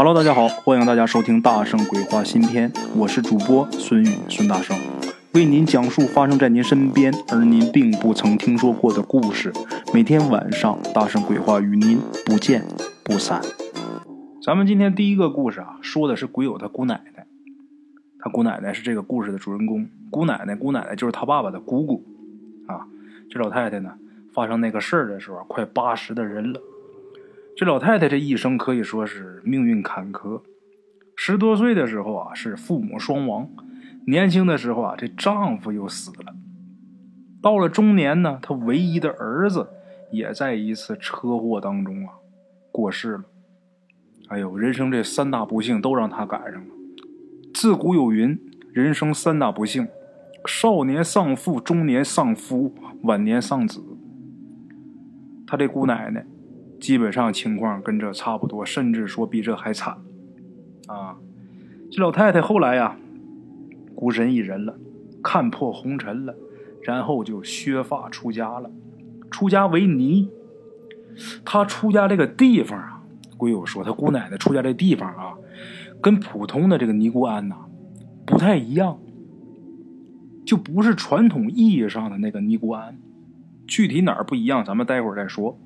Hello，大家好，欢迎大家收听《大圣鬼话》新篇，我是主播孙宇，孙大圣为您讲述发生在您身边而您并不曾听说过的故事。每天晚上，《大圣鬼话》与您不见不散。咱们今天第一个故事啊，说的是鬼友他姑奶奶，他姑奶奶是这个故事的主人公。姑奶奶，姑奶奶就是他爸爸的姑姑啊。这老太太呢，发生那个事儿的时候，快八十的人了。这老太太这一生可以说是命运坎坷。十多岁的时候啊，是父母双亡；年轻的时候啊，这丈夫又死了。到了中年呢，她唯一的儿子也在一次车祸当中啊过世了。哎呦，人生这三大不幸都让她赶上了。自古有云：人生三大不幸，少年丧父，中年丧夫，晚年丧子。她这姑奶奶。基本上情况跟这差不多，甚至说比这还惨，啊！这老太太后来呀，孤身一人了，看破红尘了，然后就削发出家了，出家为尼。她出家这个地方啊，鬼友说她姑奶奶出家这地方啊，跟普通的这个尼姑庵呐不太一样，就不是传统意义上的那个尼姑庵，具体哪儿不一样，咱们待会儿再说。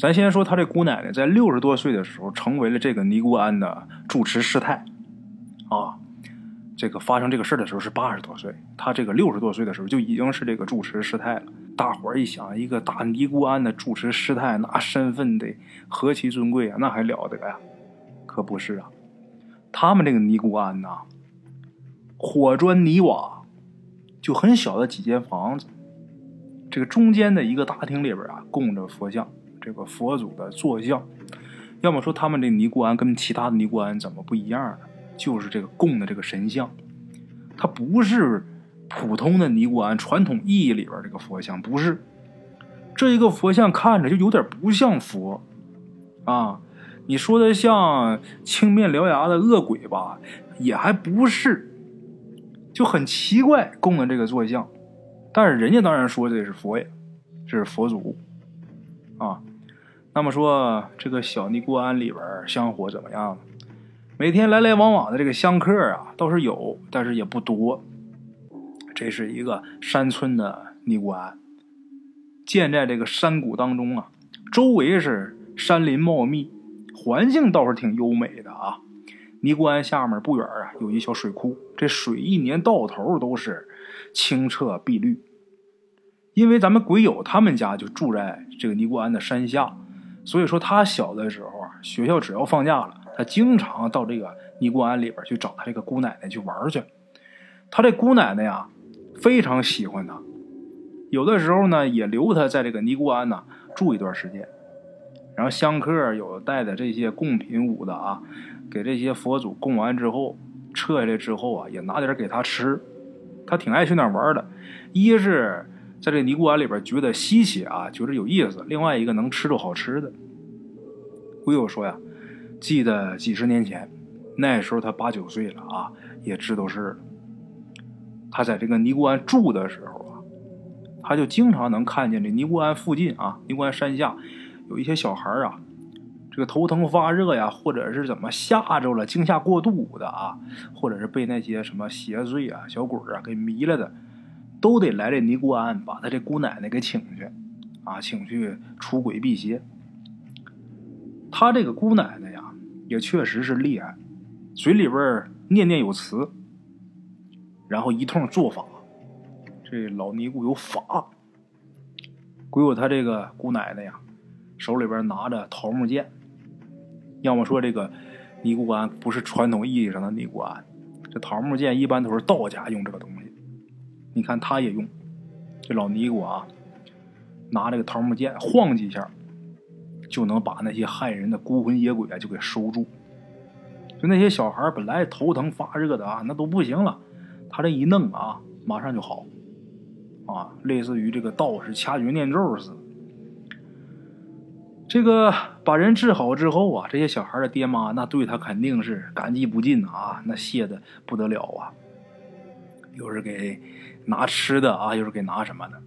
咱先说，他这姑奶奶在六十多岁的时候，成为了这个尼姑庵的住持师太，啊，这个发生这个事的时候是八十多岁，他这个六十多岁的时候就已经是这个住持师太了。大伙儿一想，一个大尼姑庵的住持师太，那身份得何其尊贵啊，那还了得呀？可不是啊，他们这个尼姑庵呐，火砖泥瓦，就很小的几间房子，这个中间的一个大厅里边啊，供着佛像。这个佛祖的坐像，要么说他们这尼姑庵跟其他的尼姑庵怎么不一样呢？就是这个供的这个神像，它不是普通的尼姑庵传统意义里边这个佛像，不是这一个佛像看着就有点不像佛啊！你说的像青面獠牙的恶鬼吧，也还不是，就很奇怪供的这个坐像，但是人家当然说这是佛爷，这是佛祖啊。那么说，这个小尼姑庵里边香火怎么样？每天来来往往的这个香客啊，倒是有，但是也不多。这是一个山村的尼姑庵，建在这个山谷当中啊，周围是山林茂密，环境倒是挺优美的啊。尼姑庵下面不远啊，有一小水库，这水一年到头都是清澈碧绿。因为咱们鬼友他们家就住在这个尼姑庵的山下。所以说，他小的时候啊，学校只要放假了，他经常到这个尼姑庵里边去找他这个姑奶奶去玩去。他这姑奶奶呀，非常喜欢他，有的时候呢，也留他在这个尼姑庵呢住一段时间。然后香客有带的这些贡品物的啊，给这些佛祖供完之后，撤下来之后啊，也拿点给他吃。他挺爱去那玩的，一是。在这尼姑庵里边，觉得稀奇啊，觉得有意思。另外一个能吃着好吃的。鬼友说呀，记得几十年前，那时候他八九岁了啊，也知道事。他在这个尼姑庵住的时候啊，他就经常能看见这尼姑庵附近啊，尼姑庵山下有一些小孩啊，这个头疼发热呀，或者是怎么吓着了、惊吓过度的啊，或者是被那些什么邪祟啊、小鬼啊给迷了的。都得来这尼姑庵，把他这姑奶奶给请去，啊，请去除鬼辟邪。他这个姑奶奶呀，也确实是厉害，嘴里边念念有词，然后一通做法。这老尼姑有法，鬼友他这个姑奶奶呀，手里边拿着桃木剑。要么说这个尼姑庵不是传统意义上的尼姑庵，这桃木剑一般都是道家用这个东西。你看，他也用这老尼姑啊，拿这个桃木剑晃几下，就能把那些害人的孤魂野鬼啊就给收住。就那些小孩本来头疼发热的啊，那都不行了，他这一弄啊，马上就好啊，类似于这个道士掐诀念咒似的。这个把人治好之后啊，这些小孩的爹妈那对他肯定是感激不尽啊，那谢的不得了啊，又是给。拿吃的啊，又是给拿什么的？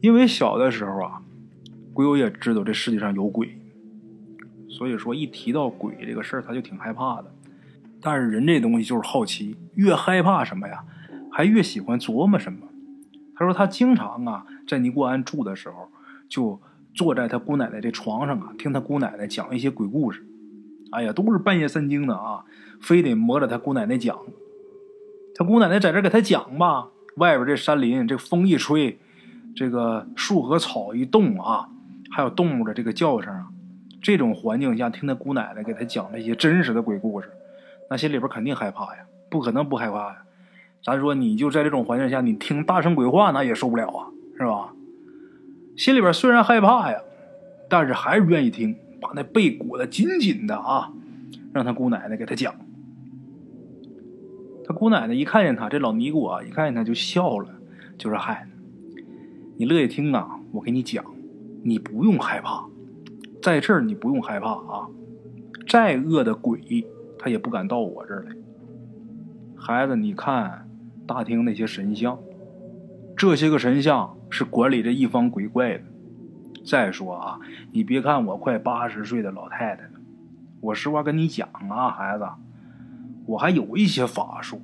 因为小的时候啊，鬼友也知道这世界上有鬼，所以说一提到鬼这个事儿，他就挺害怕的。但是人这东西就是好奇，越害怕什么呀，还越喜欢琢磨什么。他说他经常啊，在尼姑庵住的时候，就坐在他姑奶奶的床上啊，听他姑奶奶讲一些鬼故事。哎呀，都是半夜三更的啊，非得摸着他姑奶奶讲。他姑奶奶在这给他讲吧，外边这山林，这风一吹，这个树和草一动啊，还有动物的这个叫声啊，这种环境下听他姑奶奶给他讲那些真实的鬼故事。那心里边肯定害怕呀，不可能不害怕呀。咱说你就在这种环境下，你听大声鬼话，那也受不了啊，是吧？心里边虽然害怕呀，但是还是愿意听，把那被裹得紧紧的啊，让他姑奶奶给他讲。他姑奶奶一看见他，这老尼姑啊，一看见他就笑了，就说：“嗨，你乐意听啊？我给你讲，你不用害怕，在这儿你不用害怕啊，再恶的鬼。”他也不敢到我这儿来。孩子，你看大厅那些神像，这些个神像是管理这一方鬼怪的。再说啊，你别看我快八十岁的老太太了，我实话跟你讲啊，孩子，我还有一些法术。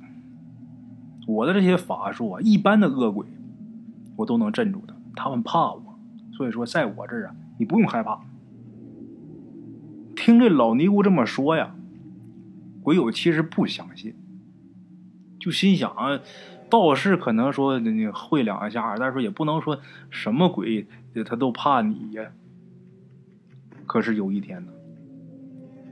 我的这些法术啊，一般的恶鬼我都能镇住他，他们怕我。所以说，在我这儿啊，你不用害怕。听这老尼姑这么说呀。鬼友其实不相信，就心想啊，道士可能说你会两下，但是说也不能说什么鬼他都怕你呀。可是有一天呢，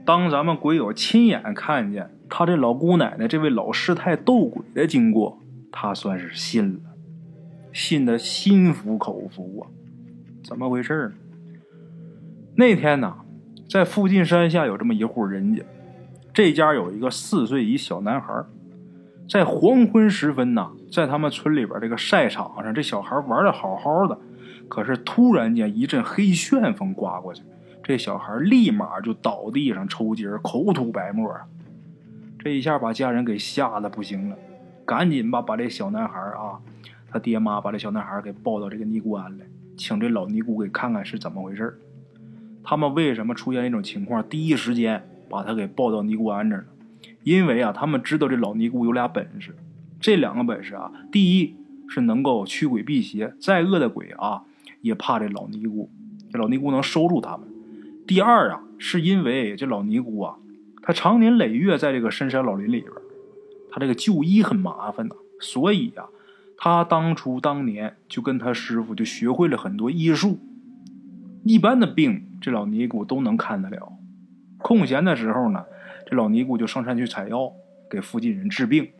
当咱们鬼友亲眼看见他这老姑奶奶这位老师太斗鬼的经过，他算是信了，信的心服口服啊。怎么回事呢？那天呢，在附近山下有这么一户人家。这家有一个四岁一小男孩，在黄昏时分呢，在他们村里边这个晒场上，这小孩玩的好好的，可是突然间一阵黑旋风刮过去，这小孩立马就倒地上抽筋儿，口吐白沫啊！这一下把家人给吓得不行了，赶紧吧把这小男孩啊，他爹妈把这小男孩给抱到这个尼姑庵来，请这老尼姑给看看是怎么回事他们为什么出现一种情况？第一时间。把他给抱到尼姑庵这儿，因为啊，他们知道这老尼姑有俩本事，这两个本事啊，第一是能够驱鬼辟邪，再恶的鬼啊也怕这老尼姑，这老尼姑能收住他们。第二啊，是因为这老尼姑啊，她常年累月在这个深山老林里边，她这个就医很麻烦呐，所以呀，她当初当年就跟她师傅就学会了很多医术，一般的病这老尼姑都能看得了。空闲的时候呢，这老尼姑就上山去采药，给附近人治病。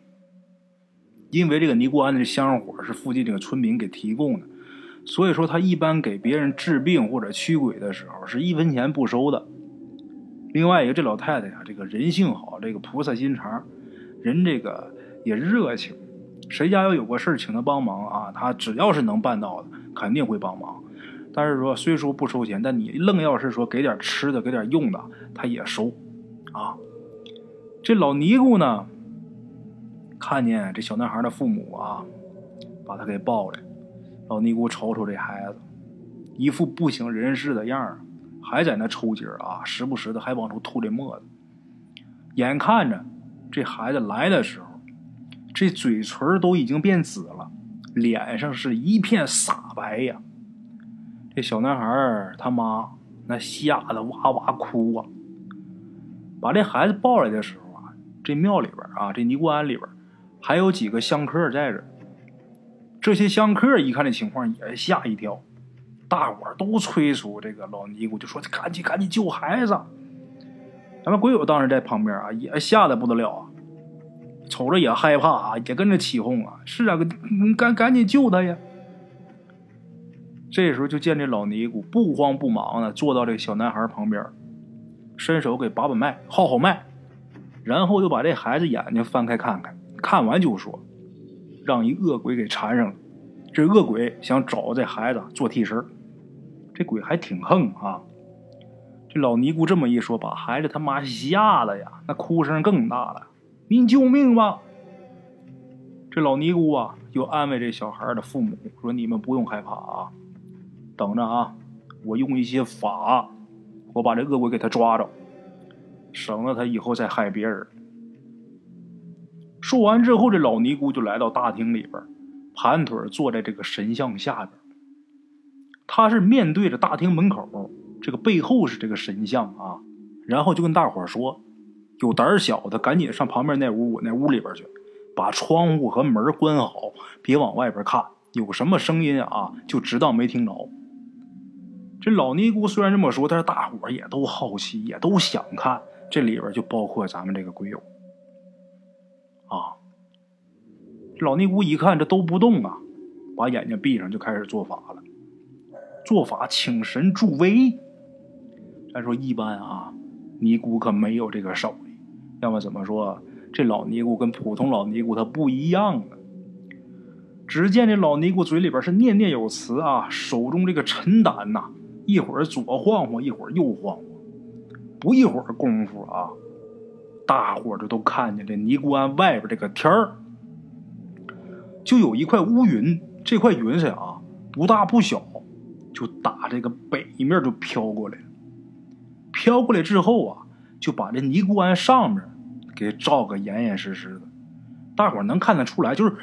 因为这个尼姑庵的香火是附近这个村民给提供的，所以说他一般给别人治病或者驱鬼的时候是一分钱不收的。另外一个，这老太太呀，这个人性好，这个菩萨心肠，人这个也热情，谁家要有个事请他帮忙啊，他只要是能办到的，肯定会帮忙。但是说虽说不收钱，但你愣要是说给点吃的、给点用的，他也收，啊。这老尼姑呢，看见这小男孩的父母啊，把他给抱来。老尼姑瞅瞅这孩子，一副不省人事的样儿，还在那抽筋儿啊，时不时的还往出吐这沫子。眼看着这孩子来的时候，这嘴唇都已经变紫了，脸上是一片煞白呀。这小男孩他妈那吓得哇哇哭啊！把这孩子抱来的时候啊，这庙里边啊，这尼姑庵里边还有几个香客在这。这些香客一看这情况也吓一跳，大伙都催促这个老尼姑，就说：“赶紧赶紧救孩子！”咱们鬼友当时在旁边啊，也吓得不得了啊，瞅着也害怕啊，也跟着起哄啊：“是啊，赶赶紧救他呀！”这时候就见这老尼姑不慌不忙的坐到这小男孩旁边，伸手给把把脉、号号脉，然后又把这孩子眼睛翻开看看，看完就说：“让一恶鬼给缠上了。这恶鬼想找这孩子做替身，这鬼还挺横啊。”这老尼姑这么一说，把孩子他妈吓得呀，那哭声更大了：“您救命吧！”这老尼姑啊，又安慰这小孩的父母说：“你们不用害怕啊。”等着啊！我用一些法我把这恶鬼给他抓着，省得他以后再害别人。说完之后，这老尼姑就来到大厅里边，盘腿坐在这个神像下边。他是面对着大厅门口，这个背后是这个神像啊。然后就跟大伙说：“有胆小的赶紧上旁边那屋，我那屋里边去，把窗户和门关好，别往外边看。有什么声音啊，就知道没听着。”这老尼姑虽然这么说，但是大伙也都好奇，也都想看。这里边就包括咱们这个鬼友。啊！老尼姑一看这都不动啊，把眼睛闭上就开始做法了。做法请神助威。咱说一般啊，尼姑可没有这个手艺。要么怎么说这老尼姑跟普通老尼姑她不一样呢？只见这老尼姑嘴里边是念念有词啊，手中这个沉胆呐，一会儿左晃晃，一会儿右晃晃，不一会儿功夫啊。大伙儿这都看见这尼姑庵外边这个天儿，就有一块乌云。这块云彩啊，不大不小，就打这个北面就飘过来。飘过来之后啊，就把这尼姑庵上面给照个严严实实的。大伙儿能看得出来，就是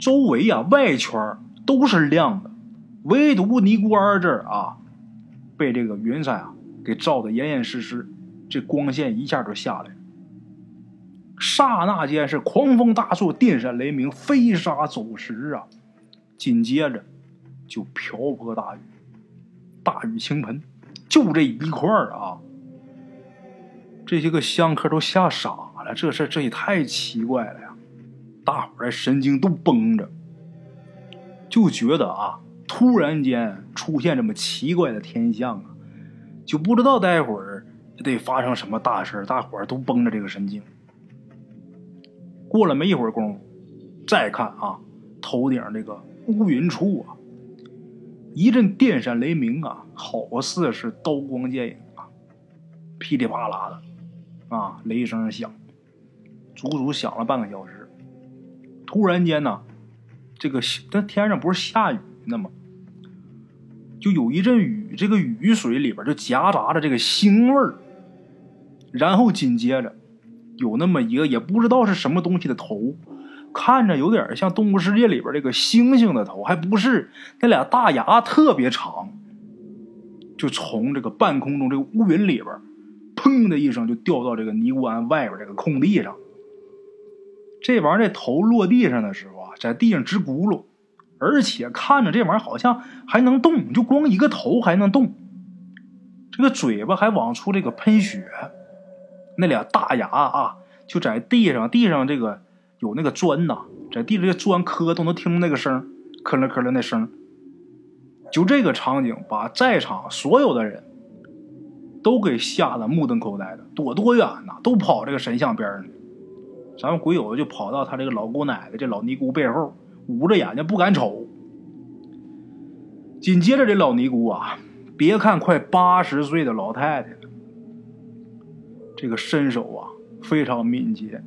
周围啊外圈都是亮的，唯独尼姑庵这儿啊，被这个云彩啊给照的严严实实，这光线一下就下来。刹那间是狂风大作，电闪雷鸣，飞沙走石啊！紧接着就瓢泼大雨，大雨倾盆，就这一块儿啊！这些个香客都吓傻了，这事这也太奇怪了呀！大伙儿神经都绷着，就觉得啊，突然间出现这么奇怪的天象啊，就不知道待会儿得发生什么大事大伙儿都绷着这个神经。过了没一会儿功夫，再看啊，头顶这个乌云处啊，一阵电闪雷鸣啊，好似是刀光剑影啊，噼里啪啦的啊，雷声响，足足响了半个小时。突然间呢，这个这天上不是下雨呢吗？就有一阵雨，这个雨水里边就夹杂着这个腥味儿，然后紧接着。有那么一个也不知道是什么东西的头，看着有点像《动物世界》里边这个猩猩的头，还不是那俩大牙特别长，就从这个半空中这个乌云里边，砰的一声就掉到这个尼姑庵外边这个空地上。这玩意儿这头落地上的时候啊，在地上直咕噜，而且看着这玩意儿好像还能动，就光一个头还能动，这个嘴巴还往出这个喷血。那俩大牙啊，就在地上，地上这个有那个砖呐，在地上这砖磕都能听那个声，磕了磕了那声。就这个场景，把在场所有的人都给吓得目瞪口呆的，躲多远呐？都跑这个神像边上。咱们鬼友就跑到他这个老姑奶奶这老尼姑背后，捂着眼睛不敢瞅。紧接着这老尼姑啊，别看快八十岁的老太太。这个身手啊非常敏捷，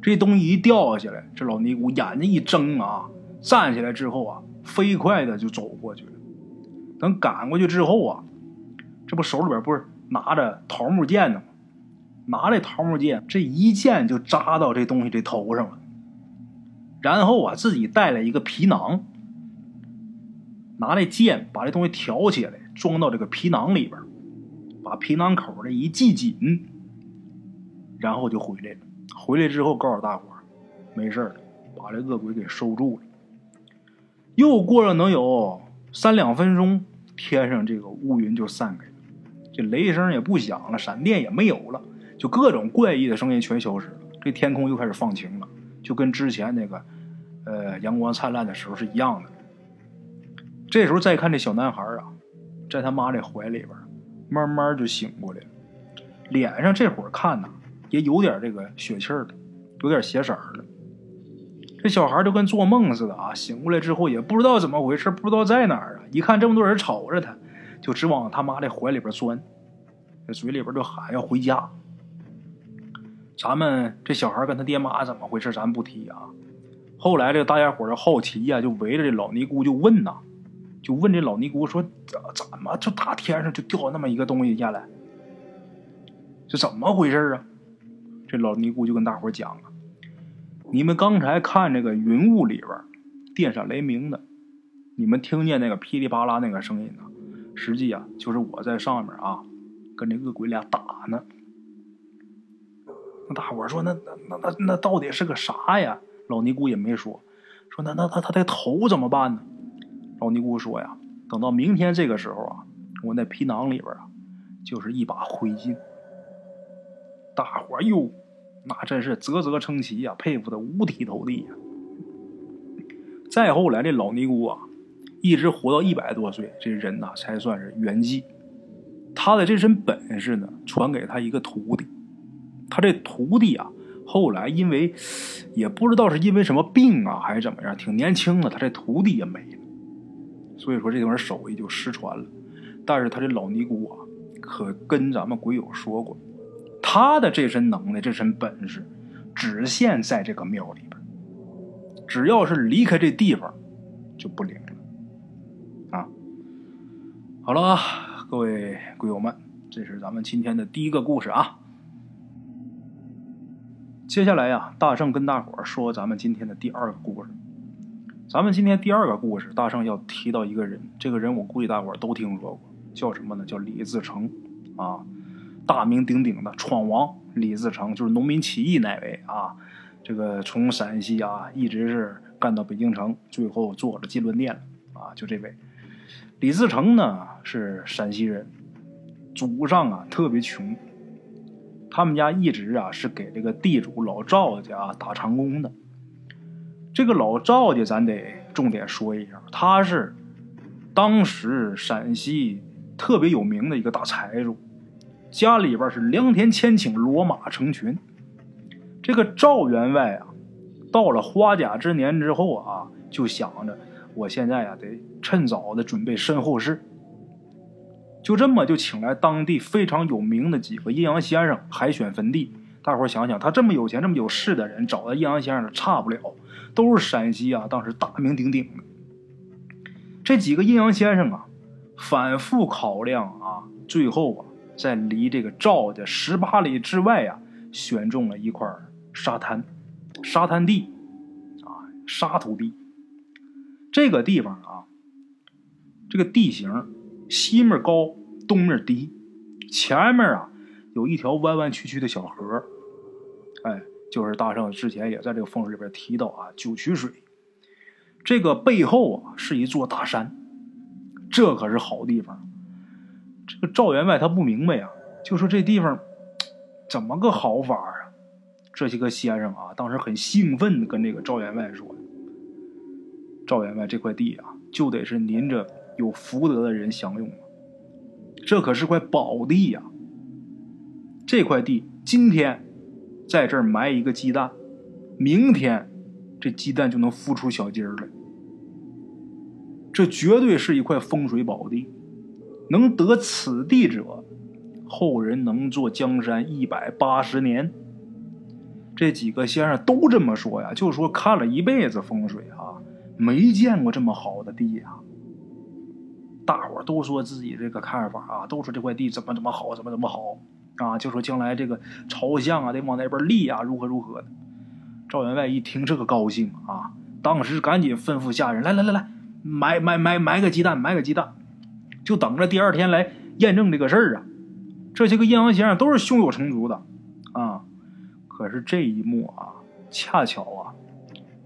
这东西一掉下来，这老尼姑眼睛一睁啊，站起来之后啊，飞快的就走过去了。等赶过去之后啊，这不手里边不是拿着桃木剑呢吗？拿着桃木剑，这一剑就扎到这东西这头上了。然后啊，自己带了一个皮囊，拿那剑把这东西挑起来，装到这个皮囊里边，把皮囊口这一系紧。然后就回来了。回来之后告诉大伙儿，没事了，把这恶鬼给收住了。又过了能有三两分钟，天上这个乌云就散开了，这雷声也不响了，闪电也没有了，就各种怪异的声音全消失了。这天空又开始放晴了，就跟之前那个呃阳光灿烂的时候是一样的。这时候再看这小男孩啊，在他妈这怀里边，慢慢就醒过来了，脸上这会儿看呐。也有点这个血气儿的，有点血色儿的。这小孩就跟做梦似的啊！醒过来之后也不知道怎么回事，不知道在哪儿啊！一看这么多人瞅着他，就直往他妈的怀里边钻，这嘴里边就喊要回家。咱们这小孩跟他爹妈怎么回事，咱不提啊。后来这个大家伙儿好奇呀，就围着这老尼姑就问呐，就问这老尼姑说：怎么就大天上就掉那么一个东西下来？这怎么回事啊？这老尼姑就跟大伙讲啊：“你们刚才看这个云雾里边电闪雷鸣的，你们听见那个噼里啪啦那个声音呢？实际啊，就是我在上面啊，跟这恶鬼俩打呢。”大伙说：“那那那那那到底是个啥呀？”老尼姑也没说，说：“那那他他的头怎么办呢？”老尼姑说：“呀，等到明天这个时候啊，我那皮囊里边啊，就是一把灰烬。”大伙哟，那真是啧啧称奇呀，佩服的五体投地呀。再后来，这老尼姑啊，一直活到一百多岁，这人呐才算是圆寂。他的这身本事呢，传给他一个徒弟。他这徒弟啊，后来因为也不知道是因为什么病啊，还是怎么样，挺年轻的，他这徒弟也没了。所以说这门手艺就失传了。但是他这老尼姑啊，可跟咱们鬼友说过。他的这身能耐，这身本事，只限在这个庙里边。只要是离开这地方，就不灵了。啊，好了，各位鬼友们，这是咱们今天的第一个故事啊。接下来呀，大圣跟大伙儿说咱们今天的第二个故事。咱们今天第二个故事，大圣要提到一个人，这个人我估计大伙儿都听说过，叫什么呢？叫李自成啊。大名鼎鼎的闯王李自成，就是农民起义那位啊。这个从陕西啊，一直是干到北京城，最后做了金轮店啊。就这位李自成呢，是陕西人，祖上啊特别穷，他们家一直啊是给这个地主老赵家打长工的。这个老赵家，咱得重点说一下，他是当时陕西特别有名的一个大财主。家里边是良田千顷，骡马成群。这个赵员外啊，到了花甲之年之后啊，就想着我现在啊得趁早的准备身后事。就这么就请来当地非常有名的几个阴阳先生海选坟地。大伙想想，他这么有钱、这么有势的人，找的阴阳先生差不了，都是陕西啊当时大名鼎鼎的。这几个阴阳先生啊，反复考量啊，最后啊。在离这个赵家十八里之外呀，选中了一块沙滩，沙滩地，啊，沙土地。这个地方啊，这个地形西面高，东面低，前面啊有一条弯弯曲曲的小河，哎，就是大圣之前也在这个风水里边提到啊，九曲水。这个背后啊是一座大山，这可是好地方。这个赵员外他不明白呀，就说这地方怎么个好法啊？这些个先生啊，当时很兴奋的跟这个赵员外说：“赵员外，这块地啊，就得是您这有福德的人享用这可是块宝地呀！这块地今天在这儿埋一个鸡蛋，明天这鸡蛋就能孵出小鸡儿来。这绝对是一块风水宝地。”能得此地者，后人能坐江山一百八十年。这几个先生都这么说呀，就说看了一辈子风水啊，没见过这么好的地呀。大伙都说自己这个看法啊，都说这块地怎么怎么好，怎么怎么好啊，就说将来这个朝向啊得往那边立啊，如何如何的。赵员外一听这个高兴啊，当时赶紧吩咐下人来来来来，买买买买个鸡蛋，买个鸡蛋。就等着第二天来验证这个事儿啊！这些个阴阳先生都是胸有成竹的啊。可是这一幕啊，恰巧啊，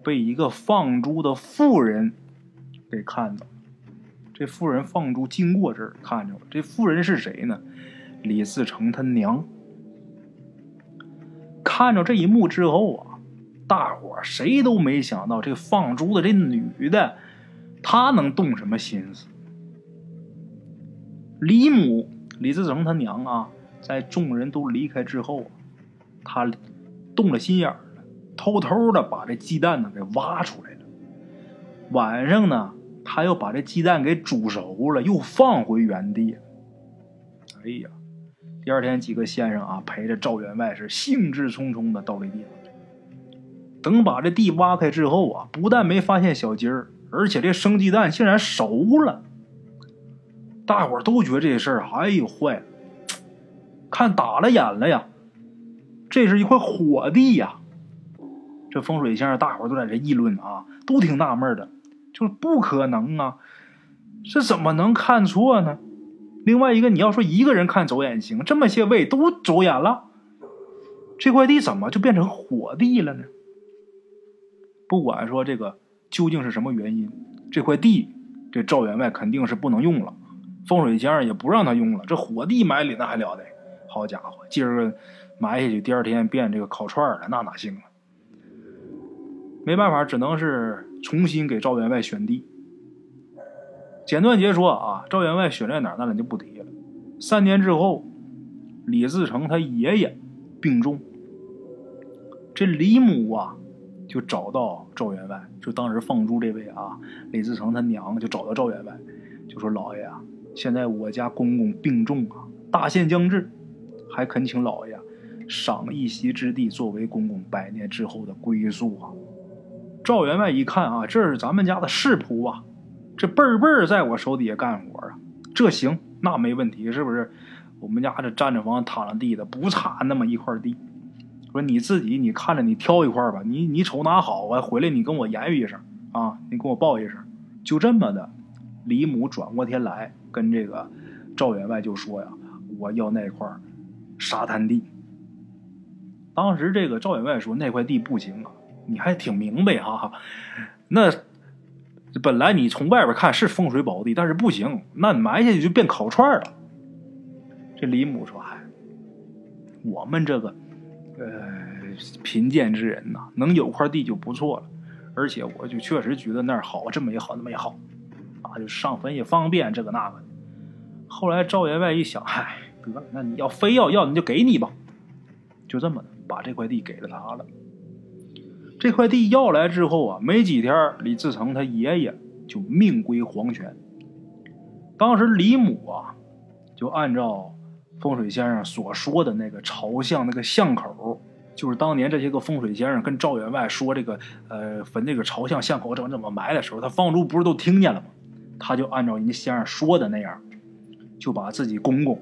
被一个放猪的妇人给看到。这妇人放猪经过这儿，看着了。这妇人是谁呢？李自成他娘。看着这一幕之后啊，大伙谁都没想到，这放猪的这女的，她能动什么心思？李母李自成他娘啊，在众人都离开之后，他动了心眼了，偷偷的把这鸡蛋呢给挖出来了。晚上呢，他又把这鸡蛋给煮熟了，又放回原地。哎呀，第二天几个先生啊，陪着赵员外是兴致冲冲的到这地方。等把这地挖开之后啊，不但没发现小鸡儿，而且这生鸡蛋竟然熟了。大伙儿都觉得这事儿，哎呦坏了！看打了眼了呀，这是一块火地呀。这风水先生，大伙都在这议论啊，都挺纳闷的，就是不可能啊，这怎么能看错呢？另外一个，你要说一个人看走眼行，这么些位都走眼了，这块地怎么就变成火地了呢？不管说这个究竟是什么原因，这块地这赵员外肯定是不能用了，风水先生也不让他用了。这火地埋里那还了得？好家伙，今儿个埋下去，第二天变这个烤串了，那哪行啊？没办法，只能是重新给赵员外选地。简短截说啊，赵员外选在哪儿，那咱就不提了。三年之后，李自成他爷爷病重，这李母啊就找到赵员外，就当时放猪这位啊，李自成他娘就找到赵员外，就说：“老爷啊，现在我家公公病重啊，大限将至，还恳请老爷赏一席之地，作为公公百年之后的归宿啊。”赵员外一看啊，这是咱们家的世仆啊，这辈儿辈儿在我手底下干活啊，这行那没问题，是不是？我们家这占着房躺着地的，不差那么一块地。说你自己，你看着你挑一块吧，你你瞅哪好啊？回来你跟我言语一声啊，你跟我报一声。就这么的，李母转过天来跟这个赵员外就说呀：“我要那块沙滩地。”当时这个赵员外说：“那块地不行啊。”你还挺明白哈，那本来你从外边看是风水宝地，但是不行，那埋下去就变烤串了。这李母说：“嗨，我们这个呃贫贱之人呐，能有块地就不错了。而且我就确实觉得那儿好，这么也好，那么也好，上坟也方便，这个那个。后来赵员外一想，嗨，得了，那你要非要要，你就给你吧，就这么的把这块地给了他了。”这块地要来之后啊，没几天，李自成他爷爷就命归黄泉。当时李母啊，就按照风水先生所说的那个朝向那个巷口，就是当年这些个风水先生跟赵员外说这个呃坟这个朝向巷口怎么怎么埋的时候，他方竹不是都听见了吗？他就按照人家先生说的那样，就把自己公公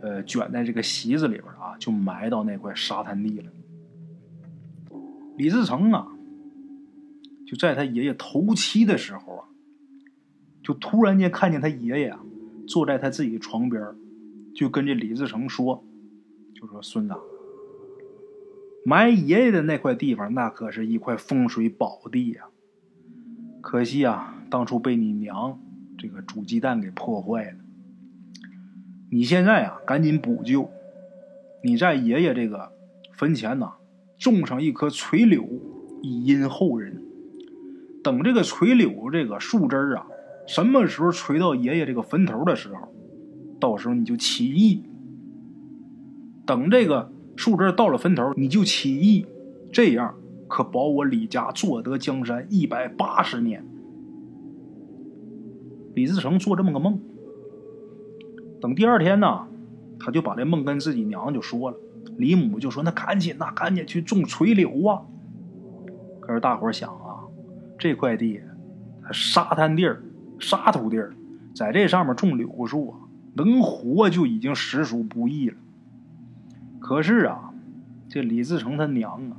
呃卷在这个席子里边啊，就埋到那块沙滩地了。李自成啊，就在他爷爷头七的时候啊，就突然间看见他爷爷啊坐在他自己床边就跟这李自成说：“就说孙子，埋爷爷的那块地方，那可是一块风水宝地呀。可惜啊，当初被你娘这个煮鸡蛋给破坏了。你现在啊，赶紧补救，你在爷爷这个坟前呐。”种上一棵垂柳，以荫后人。等这个垂柳这个树枝啊，什么时候垂到爷爷这个坟头的时候，到时候你就起义。等这个树枝到了坟头，你就起义，这样可保我李家坐得江山一百八十年。李自成做这么个梦，等第二天呢，他就把这梦跟自己娘就说了。李母就说：“那赶紧呐，赶紧去种垂柳啊！”可是大伙想啊，这块地，沙滩地儿、沙土地儿，在这上面种柳树啊，能活就已经实属不易了。可是啊，这李自成他娘啊，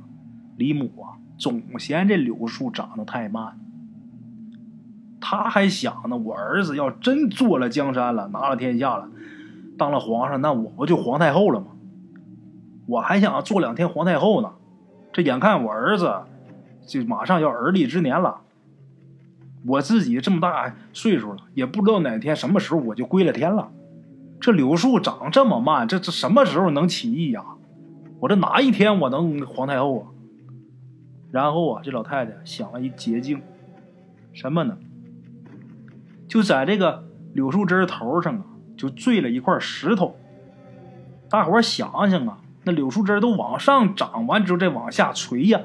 李母啊，总嫌这柳树长得太慢。他还想呢，我儿子要真坐了江山了，拿了天下了，当了皇上，那我不就皇太后了吗？我还想做两天皇太后呢，这眼看我儿子就马上要而立之年了，我自己这么大岁数了，也不知道哪天什么时候我就归了天了。这柳树长这么慢，这这什么时候能起义呀？我这哪一天我能皇太后啊？然后啊，这老太太想了一捷径，什么呢？就在这个柳树枝头上啊，就坠了一块石头。大伙想想啊。那柳树枝都往上长完之后再往下垂呀，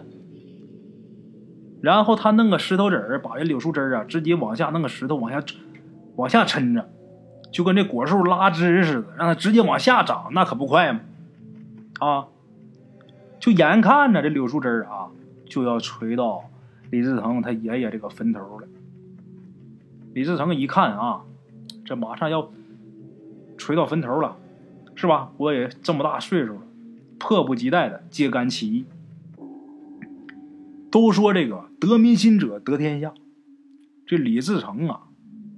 然后他弄个石头子儿，把这柳树枝啊直接往下弄个石头往下往下抻着，就跟这果树拉枝似的，让它直接往下长，那可不快吗？啊，就眼看着这柳树枝啊就要垂到李自成他爷爷这个坟头了。李自成一看啊，这马上要垂到坟头了。是吧？我也这么大岁数了，迫不及待的揭竿起义。都说这个得民心者得天下，这李自成啊，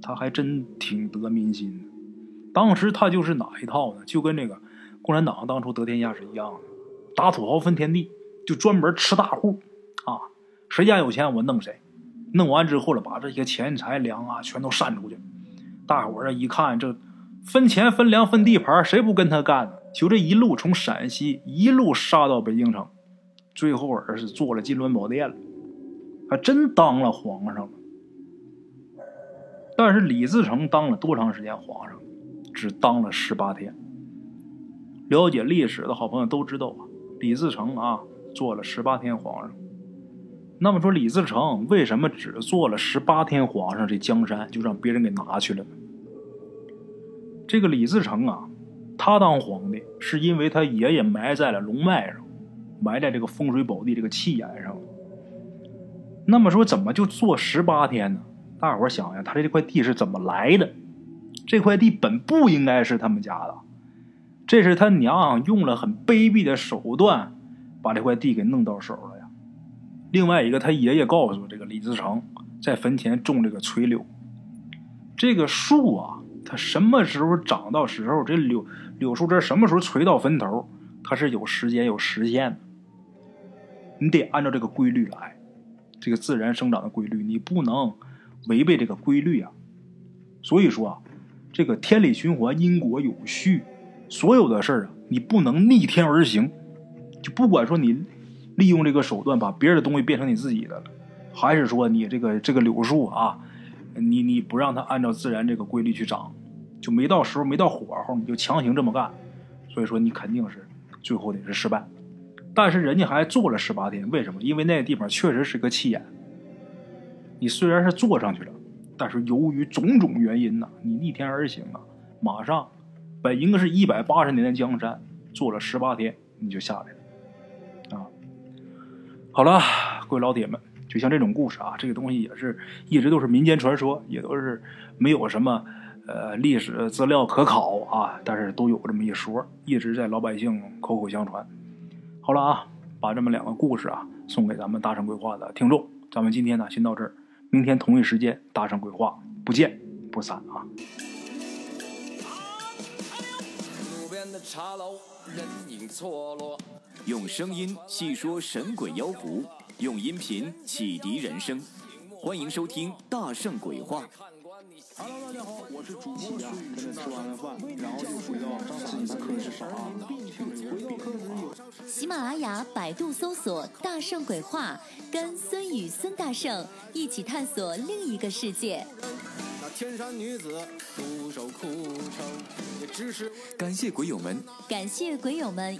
他还真挺得民心。当时他就是哪一套呢？就跟这个共产党当初得天下是一样的，打土豪分田地，就专门吃大户啊，谁家有钱我弄谁，弄完之后了，把这些钱财粮啊全都散出去。大伙儿一看这。分钱分粮分地盘，谁不跟他干呢？就这一路从陕西一路杀到北京城，最后而是做了金銮宝殿了，还真当了皇上了。但是李自成当了多长时间皇上？只当了十八天。了解历史的好朋友都知道啊，李自成啊做了十八天皇上。那么说李自成为什么只做了十八天皇上，这江山就让别人给拿去了呢？这个李自成啊，他当皇帝是因为他爷爷埋在了龙脉上，埋在这个风水宝地这个气眼上。那么说，怎么就做十八天呢？大伙想想，他这块地是怎么来的？这块地本不应该是他们家的，这是他娘用了很卑鄙的手段把这块地给弄到手了。另外一个，他爷爷告诉这个李自成，在坟前种这个垂柳，这个树啊。它什么时候长到时候，这柳柳树枝什么时候垂到坟头，它是有时间有时限的。你得按照这个规律来，这个自然生长的规律，你不能违背这个规律啊。所以说啊，这个天理循环，因果有序，所有的事儿啊，你不能逆天而行。就不管说你利用这个手段把别人的东西变成你自己的了，还是说你这个这个柳树啊，你你不让它按照自然这个规律去长。就没到时候，没到火候，你就强行这么干，所以说你肯定是最后得是失败。但是人家还做了十八天，为什么？因为那个地方确实是个气眼。你虽然是坐上去了，但是由于种种原因呢，你逆天而行啊，马上本应该是一百八十年的江山，做了十八天你就下来了。好了，各位老铁们，就像这种故事啊，这个东西也是一直都是民间传说，也都是没有什么。呃，历史资料可考啊，但是都有这么一说，一直在老百姓口口相传。好了啊，把这么两个故事啊送给咱们大圣规划的听众。咱们今天呢先到这儿，明天同一时间大圣规划不见不散啊。茶楼人影错落用声音细说神鬼妖狐，用音频启迪人生。欢迎收听大圣鬼话。Hello，大家好，我是主播孙宇。吃完了饭，然后就回到自己的课室上啊。喜马拉雅、百度搜索“大圣鬼话”，跟孙宇、孙大圣一起探索另一个世界。那天山女子独守空城，也只是感谢鬼友们，感谢鬼友们，